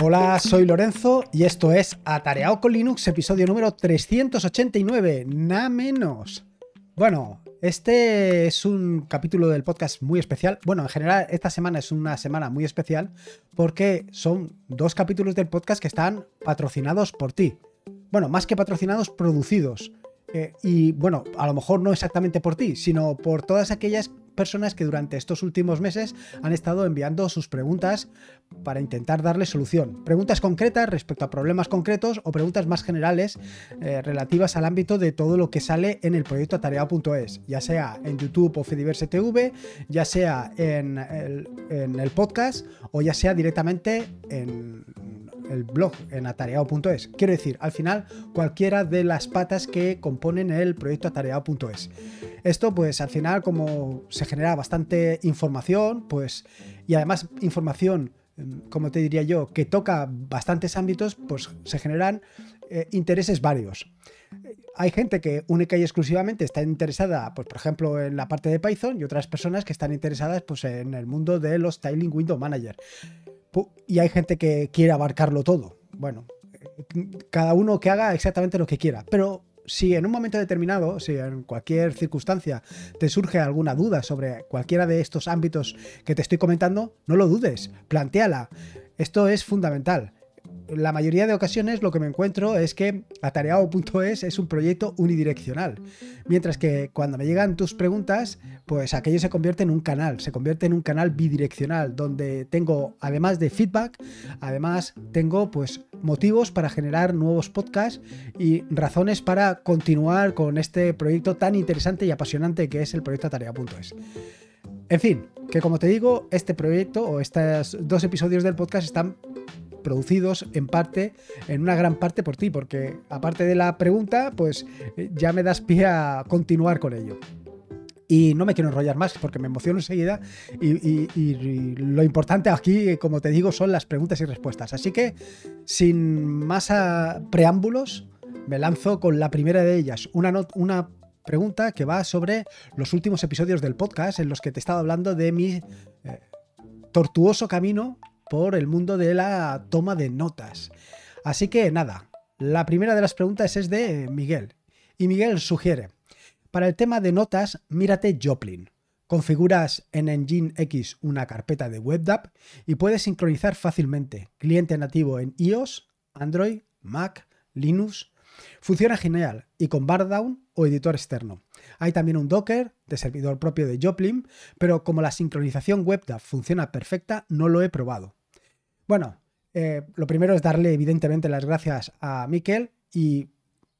Hola, soy Lorenzo y esto es Atareado con Linux, episodio número 389, nada menos. Bueno, este es un capítulo del podcast muy especial. Bueno, en general, esta semana es una semana muy especial porque son dos capítulos del podcast que están patrocinados por ti. Bueno, más que patrocinados, producidos. Eh, y bueno, a lo mejor no exactamente por ti, sino por todas aquellas personas que durante estos últimos meses han estado enviando sus preguntas para intentar darle solución. Preguntas concretas respecto a problemas concretos o preguntas más generales eh, relativas al ámbito de todo lo que sale en el proyecto atareado.es, ya sea en YouTube o Fediverse TV, ya sea en el podcast o ya sea directamente en el blog en atareado.es. Quiero decir, al final, cualquiera de las patas que componen el proyecto atareado.es. Esto, pues al final, como se genera bastante información, pues, y además información, em, como te diría yo, que toca bastantes ámbitos, pues se generan eh, intereses varios. Hay gente que única y exclusivamente está interesada, pues por ejemplo, en la parte de Python y otras personas que están interesadas pues, en el mundo de los Styling Window Manager y hay gente que quiere abarcarlo todo. Bueno, cada uno que haga exactamente lo que quiera, pero si en un momento determinado, si en cualquier circunstancia te surge alguna duda sobre cualquiera de estos ámbitos que te estoy comentando, no lo dudes, planteala. Esto es fundamental la mayoría de ocasiones lo que me encuentro es que atareado.es es un proyecto unidireccional. Mientras que cuando me llegan tus preguntas, pues aquello se convierte en un canal, se convierte en un canal bidireccional, donde tengo, además de feedback, además tengo pues motivos para generar nuevos podcasts y razones para continuar con este proyecto tan interesante y apasionante que es el proyecto atareado.es. En fin, que como te digo, este proyecto o estos dos episodios del podcast están producidos en parte, en una gran parte por ti, porque aparte de la pregunta, pues eh, ya me das pie a continuar con ello. Y no me quiero enrollar más porque me emociono enseguida y, lo importante aquí, como te digo, son las preguntas y respuestas. Así que, sin más preámbulos, me lanzo con la primera de ellas, una, una pregunta que va sobre los últimos episodios del podcast en los que te he estado hablando de mi eh, tortuoso camino por el mundo de la toma de notas. Así que nada, la primera de las preguntas es de Miguel. Y Miguel sugiere, para el tema de notas, mírate Joplin. Configuras en Engine X una carpeta de WebDAV y puedes sincronizar fácilmente. Cliente nativo en iOS, Android, Mac, Linux. Funciona genial y con Bardown o editor externo. Hay también un Docker de servidor propio de Joplin, pero como la sincronización WebDAV funciona perfecta, no lo he probado. Bueno, eh, lo primero es darle evidentemente las gracias a Miquel y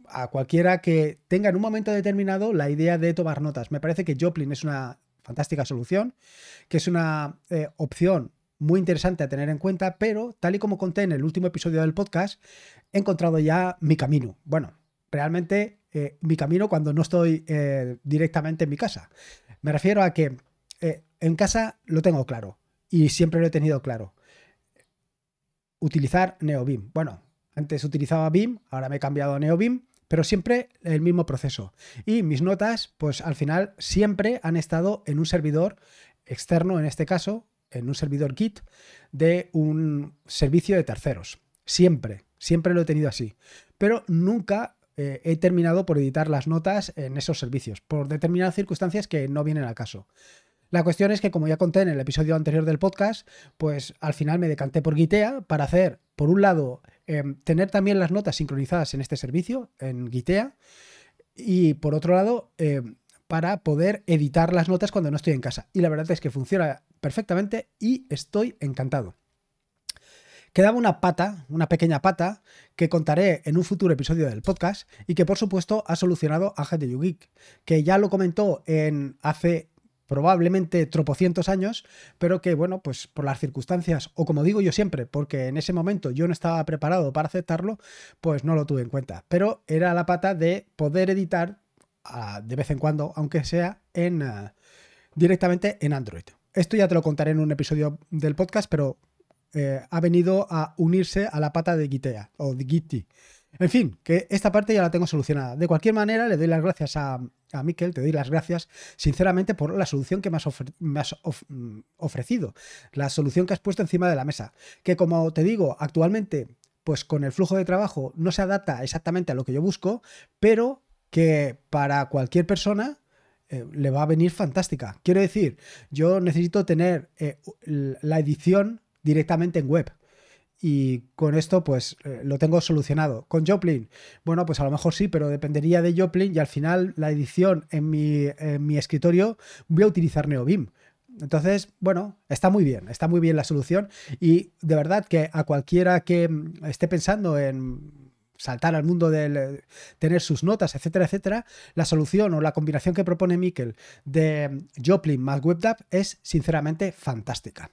a cualquiera que tenga en un momento determinado la idea de tomar notas. Me parece que Joplin es una fantástica solución, que es una eh, opción muy interesante a tener en cuenta, pero tal y como conté en el último episodio del podcast, he encontrado ya mi camino. Bueno, realmente eh, mi camino cuando no estoy directamente en mi casa. Me refiero a que en casa lo tengo claro y siempre lo he tenido claro utilizar NeoBeam. Bueno, antes utilizaba BIM, ahora me he cambiado a NeoBeam, pero siempre el mismo proceso. Y mis notas, pues al final siempre han estado en un servidor externo, en este caso, en un servidor Git de un servicio de terceros. Siempre, siempre lo he tenido así. Pero nunca eh, he terminado por editar las notas en esos servicios, por determinadas circunstancias que no vienen al caso. La cuestión es que, como ya conté en el episodio anterior del podcast, pues al final me decanté por Gitea para hacer, por un lado, em, tener también las notas sincronizadas en este servicio, en Gitea, y por otro lado, em, para poder editar las notas cuando no estoy en casa. Y la verdad es que funciona perfectamente y estoy encantado. Quedaba una pata, una pequeña pata, que contaré en un futuro episodio del podcast y que por supuesto ha solucionado Ángel de YouGeek, que ya lo comentó en hace probablemente tropocientos años, pero que, bueno, pues por las circunstancias, o como digo yo siempre, porque en ese momento yo no estaba preparado para aceptarlo, pues no lo tuve en cuenta. Pero era la pata de poder editar ah, de vez en cuando, aunque sea en ah, directamente en Android. Esto ya te lo contaré en un episodio del podcast, pero eh, ha venido a unirse a la pata de Gitea o de Giti. En fin, que esta parte ya la tengo solucionada. De cualquier manera, le doy las gracias a, a Miquel, te doy las gracias sinceramente por la solución que me has, mm, ofrecido, la solución que has puesto encima de la mesa. Que como te digo, actualmente, pues con el flujo de trabajo no se adapta exactamente a lo que yo busco, pero que para cualquier persona eh, le va a venir fantástica. Quiero decir, yo necesito tener eh, la edición directamente en web y con esto pues eh, lo tengo solucionado. Con Joplin, bueno, pues a lo mejor sí, pero dependería de Joplin y al final la edición en mi, en mi escritorio voy a utilizar NeoBeam. Entonces, bueno, está muy bien, está muy bien la solución y de verdad que a cualquiera que mm, esté pensando en saltar al mundo de tener sus notas, etcétera, etcétera, la solución o la combinación que propone Mikkel de Joplin más WebDAV es sinceramente fantástica.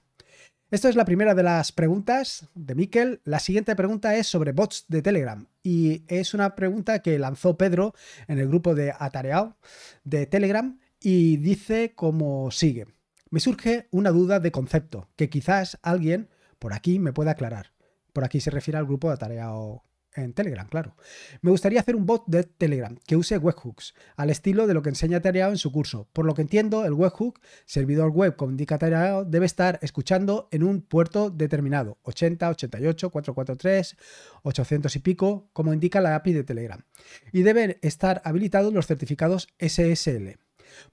Esto es la primera de las preguntas de Miquel. La siguiente pregunta es sobre bots de Telegram y es una pregunta que lanzó Pedro en el grupo de Atareado de Telegram y dice como sigue. Me surge una duda de concepto que quizás alguien por aquí me pueda aclarar. Por aquí se refiere al grupo de Atareado en Telegram, claro. Me gustaría hacer un bot de Telegram que use webhooks, al estilo de lo que enseña Tareao en su curso. Por lo que entiendo, el webhook, servidor web como indica Tareao, debe estar escuchando en un puerto determinado, 80, 88, 443, 800 y pico, como indica la API de Telegram. Y deben estar habilitados los certificados SSL.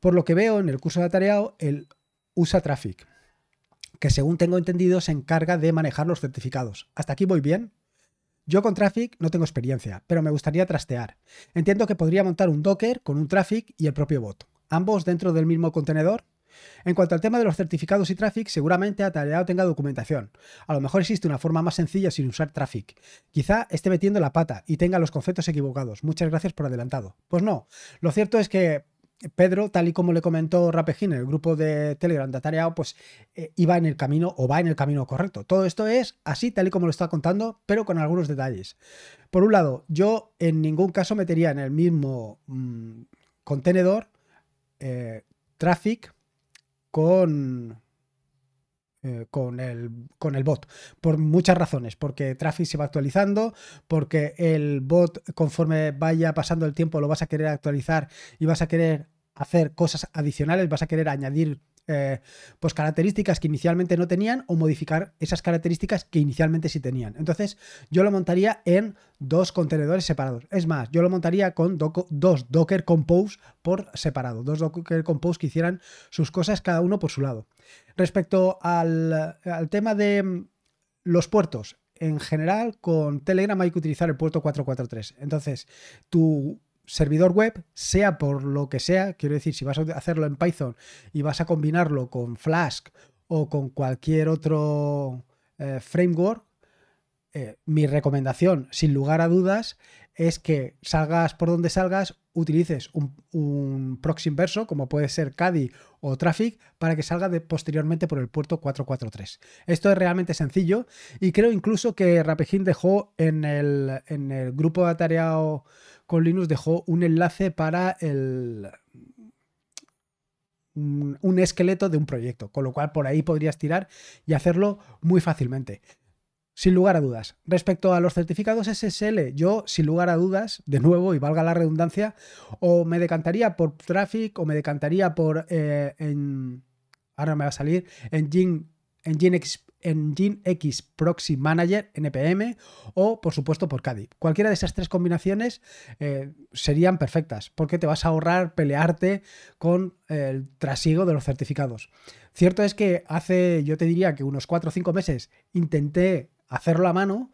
Por lo que veo en el curso de Tareao, el usa traffic, que según tengo entendido se encarga de manejar los certificados. ¿Hasta aquí voy bien? Yo con Traffic no tengo experiencia, pero me gustaría trastear. Entiendo que podría montar un Docker con un Traffic y el propio bot, ambos dentro del mismo contenedor. En cuanto al tema de los certificados y Traffic, seguramente Atareado tenga documentación. A lo mejor existe una forma más sencilla sin usar Traffic. Quizá esté metiendo la pata y tenga los conceptos equivocados. Muchas gracias por adelantado. Pues no, lo cierto es que Pedro, tal y como le comentó Rapejin en el grupo de Telegram de Atareado, pues eh, iba en el camino o va en el camino correcto. Todo esto es así, tal y como lo está contando, pero con algunos detalles. Por un lado, yo en ningún caso metería en el mismo mm, contenedor eh, Traffic con, eh, con, el, con el bot, por muchas razones, porque Traffic se va actualizando, porque el bot conforme vaya pasando el tiempo lo vas a querer actualizar y vas a querer hacer cosas adicionales, vas a querer añadir eh, pues características que inicialmente no tenían o modificar esas características que inicialmente sí tenían. Entonces yo lo montaría en dos contenedores separados. Es más, yo lo montaría con dos Docker Compose por separado, dos Docker Compose que hicieran sus cosas cada uno por su lado. Respecto al, al tema de mm, los puertos, en general con Telegram hay que utilizar el puerto 443. Entonces, tu servidor web, sea por lo que sea, quiero decir, si vas a hacerlo en Python y vas a combinarlo con Flask o con cualquier otro eh, framework, eh, mi recomendación, sin lugar a dudas, es que salgas por donde salgas, utilices un, un proxy inverso, como puede ser Caddy o Traffic, para que salga posteriormente por el puerto 443. Esto es realmente sencillo y creo incluso que Rapejin dejó en el, en el grupo de atareado con Linux dejó un enlace para el, un, esqueleto de un proyecto, con lo cual por ahí podrías tirar y hacerlo muy fácilmente. Sin lugar a dudas. Respecto a los certificados SSL, yo, sin lugar a dudas, de nuevo, y valga la redundancia, o me decantaría por Traffic o me decantaría por, eh, en, ahora me va a salir, Engine, Engine, Nginx Proxy Manager, NPM, o por supuesto por CADI. Cualquiera de esas tres combinaciones eh, serían perfectas, porque te vas a ahorrar pelearte con el trasiego de los certificados. Cierto es que hace, yo te diría que unos 4 o 5 meses intenté hacerlo a mano,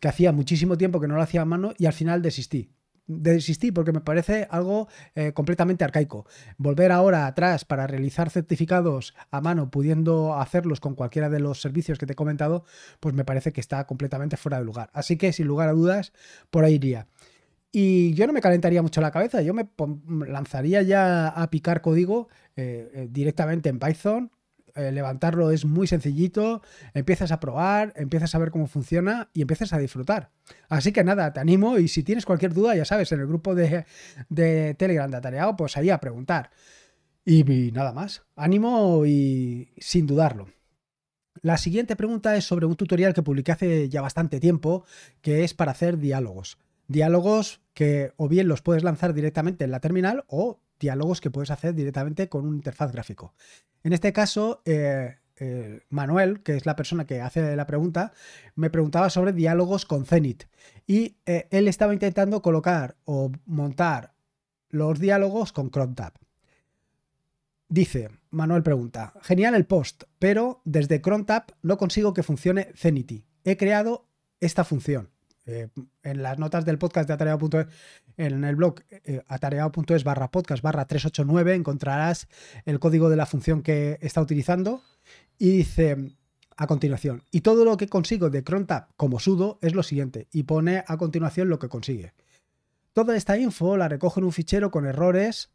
que hacía muchísimo tiempo que no lo hacía a mano y al final desistí desistí porque me parece algo eh, completamente arcaico. Volver ahora atrás para realizar certificados a mano, pudiendo hacerlos con cualquiera de los servicios que te he comentado, pues me parece que está completamente fuera de lugar. Así que sin lugar a dudas, por ahí iría. Y yo no me calentaría mucho la cabeza, yo me lanzaría ya a picar código eh, eh, directamente en Python, eh, levantarlo es muy sencillito, empiezas a probar, empiezas a ver cómo funciona y empiezas a disfrutar. Así que nada, te animo y si tienes cualquier duda, ya sabes, en el grupo de, de Telegram de Atareado, pues ahí a preguntar. Y, y nada más, ánimo y sin dudarlo. La siguiente pregunta es sobre un tutorial que publiqué hace ya bastante tiempo, que es para hacer diálogos. diálogos que o bien los puedes lanzar directamente en la terminal o diálogos que puedes hacer directamente con un interfaz gráfico. En este caso, eh, eh, Manuel, que es la persona que hace la pregunta, me preguntaba sobre diálogos con Zenith. Y eh, él estaba intentando colocar o montar los diálogos con CronTab. Dice, Manuel pregunta, genial el post, pero desde CronTab no consigo que funcione Zenity. He creado esta función. Eh, en las notas del podcast de atareado.es, en el blog eh, atareado.es barra podcast barra 389 encontrarás el código de la función que está utilizando y dice a continuación, y todo lo que consigo de crontab como sudo es lo siguiente, y pone a continuación lo que consigue. Toda esta info la recojo en un fichero con errores,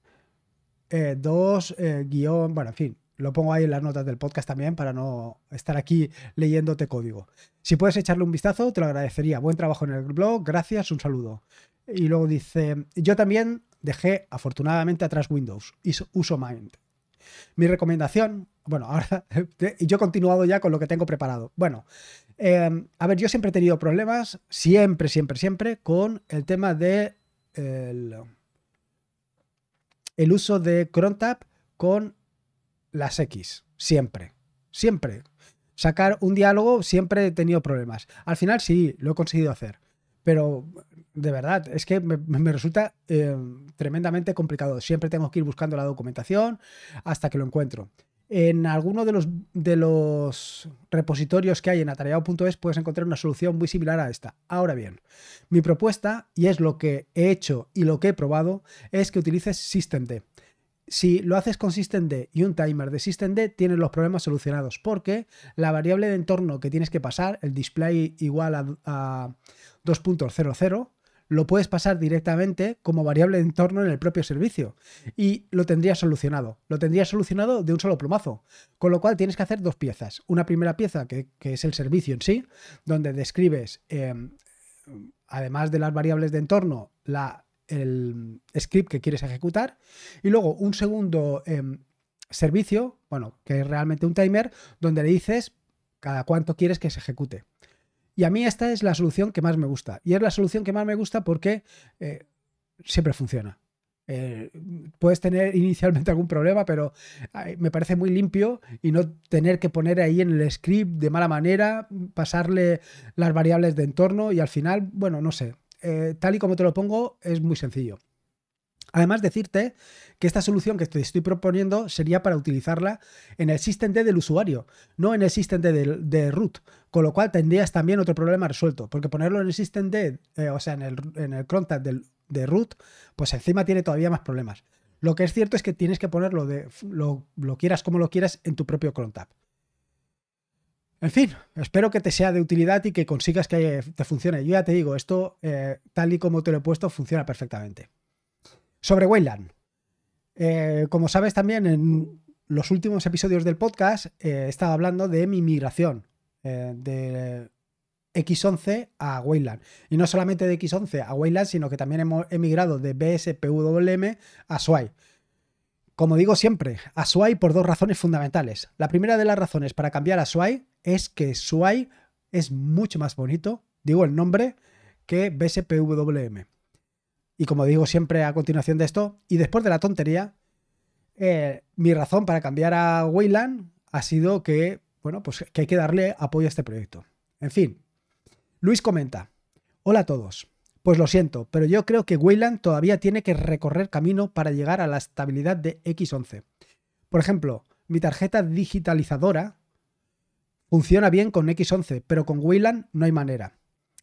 eh, dos, eh, guion, bueno, en fin, lo pongo ahí en las notas del podcast también para no estar aquí leyéndote código. Si puedes echarle un vistazo, te lo agradecería. Buen trabajo en el blog, gracias, un saludo. Y luego dice, yo también dejé afortunadamente atrás Windows, uso Mind. Mi recomendación, bueno, ahora yo he continuado ya con lo que tengo preparado. Bueno, em, a ver, yo siempre he tenido problemas, siempre, siempre, siempre, con el tema de el, uso de CronTab con las X. Siempre, siempre. Sacar un diálogo siempre he tenido problemas. Al final sí, lo he conseguido hacer. Pero de verdad, es que me, resulta eh, tremendamente complicado. Siempre tengo que ir buscando la documentación hasta que lo encuentro. En alguno de los, de los repositorios que hay en atareado.es puedes encontrar una solución muy similar a esta. Ahora bien, mi propuesta, y es lo que he hecho y lo que he probado, es que utilices systemd. Si lo haces con systemd y un timer de systemd, tienes los problemas solucionados, porque la variable de entorno que tienes que pasar, el display igual a, a 2.00, lo puedes pasar directamente como variable de entorno en el propio servicio y lo tendrías solucionado. Lo tendrías solucionado de un solo plumazo. Con lo cual tienes que hacer dos piezas. Una primera pieza que, es el servicio en sí, donde describes, em, además de las variables de entorno, la, el script que quieres ejecutar. Y luego un segundo em, servicio, bueno, que es realmente un timer, donde le dices cada cuánto quieres que se ejecute. Y a mí esta es la solución que más me gusta. Y es la solución que más me gusta porque eh, siempre funciona. Eh, puedes tener inicialmente algún problema, pero me parece muy limpio y no tener que poner ahí en el script de mala manera, pasarle las variables de entorno y al final, bueno, no sé, eh, tal y como te lo pongo, es muy sencillo. Además, decirte que esta solución que te estoy proponiendo sería para utilizarla en el systemd del usuario, no en el systemd de, de, root, con lo cual tendrías también otro problema resuelto, porque ponerlo en el systemd, eh, o sea, en el, en el de root, pues encima tiene todavía más problemas. Lo que es cierto es que tienes que ponerlo de lo, quieras como lo quieras en tu propio crontab. En fin, espero que te sea de utilidad y que consigas que te funcione. Yo ya te digo, esto eh, tal y como te lo he puesto funciona perfectamente. Sobre Wayland. Eh, como sabes también en los últimos episodios del podcast eh, he estado hablando de mi migración eh, de X11 a Wayland. Y no solamente de X11 a Wayland, sino que también hemos emigrado de BSPWM a SWI. Como digo siempre, a SWI por dos razones fundamentales. La primera de las razones para cambiar a SWI es que SWI es mucho más bonito, digo el nombre, que BSPWM. Y como digo siempre a continuación de esto, y después de la tontería, eh, mi razón para cambiar a Wayland ha sido que, bueno, pues que hay que darle apoyo a este proyecto. En fin, Luis comenta, hola a todos. Pues lo siento, pero yo creo que Wayland todavía tiene que recorrer camino para llegar a la estabilidad de X11. Por ejemplo, mi tarjeta digitalizadora funciona bien con X11, pero con Wayland no hay manera.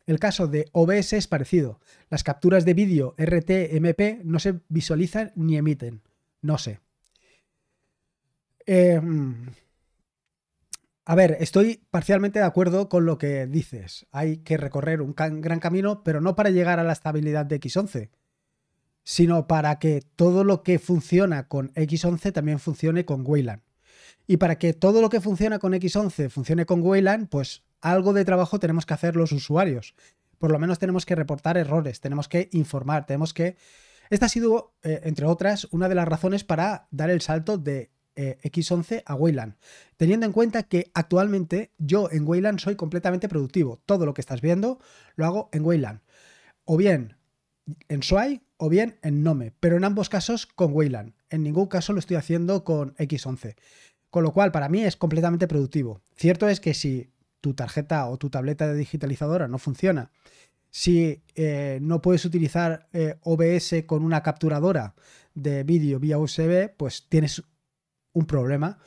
El caso de OBS es parecido. Las capturas de vídeo RTMP no se visualizan ni emiten. No sé. Em, a ver, estoy parcialmente de acuerdo con lo que dices. Hay que recorrer un gran camino, pero no para llegar a la estabilidad de X11, sino para que todo lo que funciona con X11 también funcione con Wayland. Y para que todo lo que funciona con X11 funcione con Wayland, pues algo de trabajo tenemos que hacer los usuarios. Por lo menos tenemos que reportar errores, tenemos que informar, tenemos que... Esta ha sido, eh, entre otras, una de las razones para dar el salto de eh, X11 a Wayland, teniendo en cuenta que actualmente yo en Wayland soy completamente productivo. Todo lo que estás viendo lo hago en Wayland. O bien en Sway o bien en Nome, pero en ambos casos con Wayland. En ningún caso lo estoy haciendo con X11. Con lo cual, para mí es completamente productivo. Cierto es que si tu tarjeta o tu tableta de digitalizadora no funciona, si eh, no puedes utilizar eh, OBS con una capturadora de vídeo vía USB, pues tienes un problema.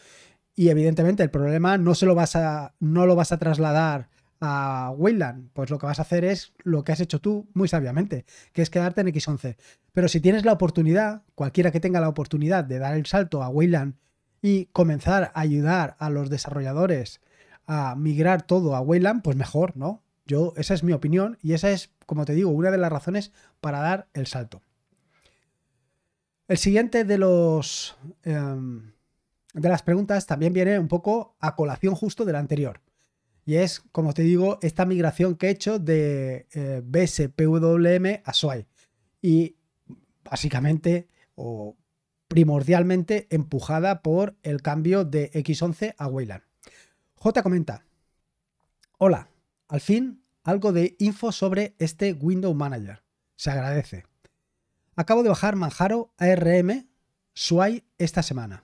Y evidentemente el problema no, se lo, vas a, no lo vas a trasladar a Wayland, pues lo que vas a hacer es lo que has hecho tú muy sabiamente, que es quedarte en X11. Pero si tienes la oportunidad, cualquiera que tenga la oportunidad de dar el salto a Wayland y comenzar a ayudar a los desarrolladores a migrar todo a Wayland, pues mejor, ¿no? Yo, esa es mi opinión y esa es, como te digo, una de las razones para dar el salto. El siguiente de los em, de las preguntas también viene un poco a colación justo de la anterior. Y es, como te digo, esta migración que he hecho de eh, BSPWM a SWAI. Y básicamente o primordialmente empujada por el cambio de X11 a Wayland. J comenta, hola, al fin algo de info sobre este Window Manager. Se agradece. Acabo de bajar Manjaro ARM SWAI esta semana.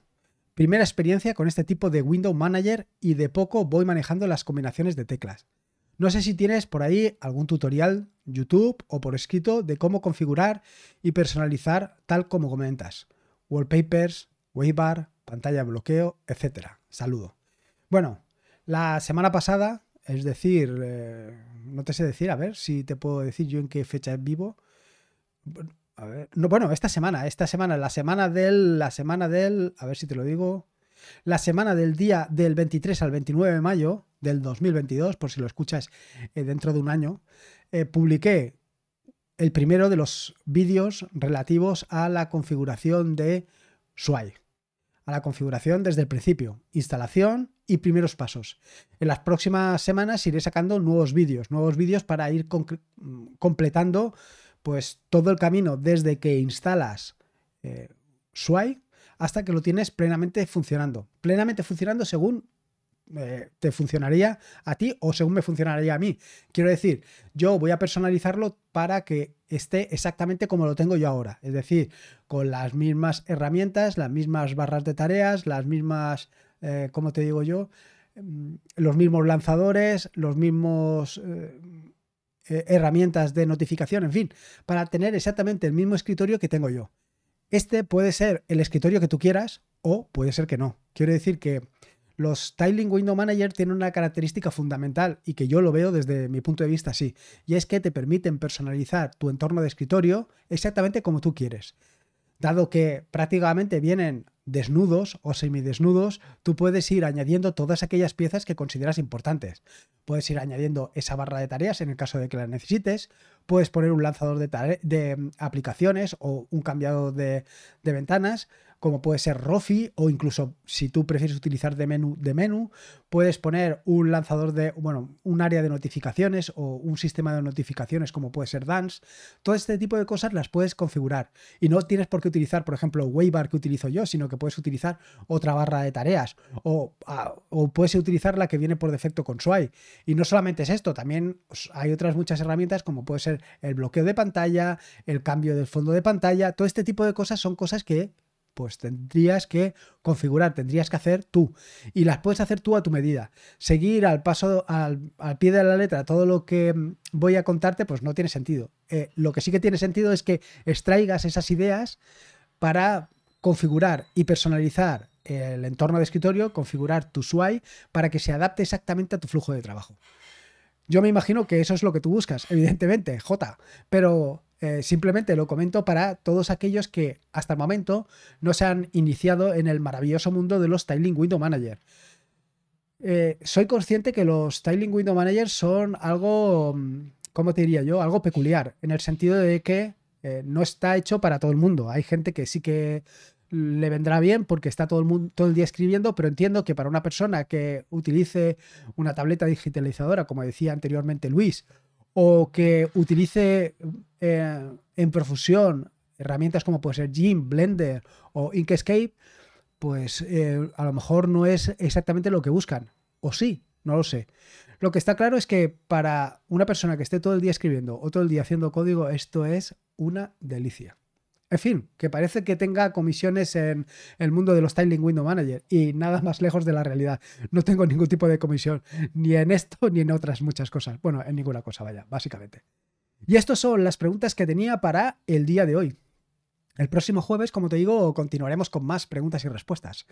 Primera experiencia con este tipo de Window Manager y de poco voy manejando las combinaciones de teclas. No sé si tienes por ahí algún tutorial, YouTube o por escrito de cómo configurar y personalizar tal como comentas. Wallpapers, waybar, pantalla de bloqueo, etc. Saludo. Bueno, la semana pasada, es decir, eh, no te sé decir, a ver si te puedo decir yo en qué fecha vivo. No, bueno, esta semana, esta semana, la semana del, la semana del, a ver si te lo digo, la semana del día del 23 al 29 de mayo del 2022, por si lo escuchas eh, dentro de un año, eh, publiqué el primero de los vídeos relativos a la configuración de SWAI. A la configuración desde el principio, instalación y primeros pasos. En las próximas semanas iré sacando nuevos vídeos, nuevos vídeos para ir completando pues todo el camino desde que instalas eh, hasta que lo tienes plenamente funcionando. Plenamente funcionando según eh, te funcionaría a ti o según me funcionaría a mí. Quiero decir, yo voy a personalizarlo para que esté exactamente como lo tengo yo ahora. Es decir, con las mismas herramientas, las mismas barras de tareas, las mismas, eh, ¿cómo te digo yo? Mm, los mismos lanzadores, los mismos... Eh, herramientas de notificación, en fin, para tener exactamente el mismo escritorio que tengo yo. Este puede ser el escritorio que tú quieras o puede ser que no. Quiero decir que los Tiling Window Manager tienen una característica fundamental y que yo lo veo desde mi punto de vista así, y es que te permiten personalizar tu entorno de escritorio exactamente como tú quieres. Dado que prácticamente vienen desnudos o semidesnudos, tú puedes ir añadiendo todas aquellas piezas que consideras importantes. Puedes ir añadiendo esa barra de tareas en el caso de que la necesites, puedes poner un lanzador de, mm, aplicaciones o un cambiado de ventanas, como puede ser Rofi o incluso si tú prefieres utilizar de menú de menú, puedes poner un lanzador de, bueno, un área de notificaciones o un sistema de notificaciones como puede ser Dance. Todo este tipo de cosas las puedes configurar y no tienes por qué utilizar, por ejemplo, Waybar que utilizo yo, sino que puedes utilizar otra barra de tareas o, o puedes utilizar la que viene por defecto con Sway. Y no solamente es esto, también hay otras muchas herramientas como puede ser el bloqueo de pantalla, el cambio del fondo de pantalla, todo este tipo de cosas son cosas que pues tendrías que configurar, tendrías que hacer tú. Y las puedes hacer tú a tu medida. Seguir al paso, al, pie de la letra todo lo que mm, voy a contarte, pues no tiene sentido. Eh, lo que sí que tiene sentido es que extraigas esas ideas para configurar y personalizar el entorno de escritorio, configurar tu SWI para que se adapte exactamente a tu flujo de trabajo. Yo me imagino que eso es lo que tú buscas, evidentemente, J, pero eh, simplemente lo comento para todos aquellos que hasta el momento no se han iniciado en el maravilloso mundo de los Styling Window Manager. Eh, soy consciente que los Styling Window Manager son algo, mm, ¿cómo te diría yo? Algo peculiar, en el sentido de que eh, no está hecho para todo el mundo. Hay gente que sí que le vendrá bien porque está todo el, mundo, todo el día escribiendo, pero entiendo que para una persona que utilice una tableta digitalizadora, como decía anteriormente Luis, o que utilice eh, en profusión herramientas como puede ser Gim, Blender o Inkscape, pues eh, a lo mejor no es exactamente lo que buscan. O sí, no lo sé. Lo que está claro es que para una persona que esté todo el día escribiendo o todo el día haciendo código, esto es una delicia. En fin, que parece que tenga comisiones en el mundo de los Styling Window Manager y nada más lejos de la realidad. No tengo ningún tipo de comisión, ni en esto ni en otras muchas cosas. Bueno, en ninguna cosa, vaya, básicamente. Y estas son las preguntas que tenía para el día de hoy. El próximo jueves, como te digo, continuaremos con más preguntas y respuestas.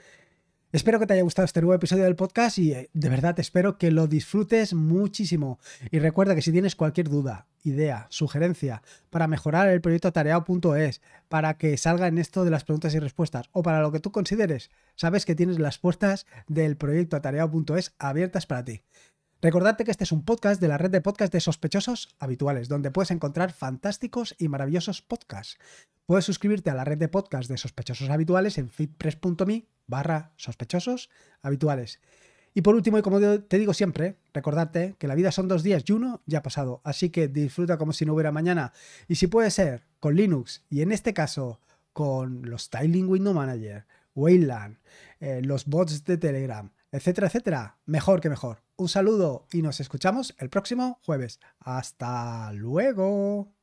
Espero que te haya gustado este nuevo episodio del podcast y eh, de verdad espero que lo disfrutes muchísimo. Y recuerda que si tienes cualquier duda, idea, sugerencia para mejorar el proyecto atareado.es, para que salga en esto de las preguntas y respuestas o para lo que tú consideres, sabes que tienes las puertas del proyecto atareado.es abiertas para ti. Recordarte que este es un podcast de la red de podcast de sospechosos habituales, donde puedes encontrar fantásticos y maravillosos podcasts. Puedes suscribirte a la red de podcast de sospechosos habituales en fitpress.me barra sospechosos habituales. Y por último, y como te digo siempre, recordarte que la vida son dos días y uno ya ha pasado, así que disfruta como si no hubiera mañana. Y si puede ser, con Linux, y en este caso con los Styling Window Manager, Wayland, eh, los bots de Telegram, etcétera, etcétera, mejor que mejor. Un saludo y nos escuchamos el próximo jueves. Hasta luego.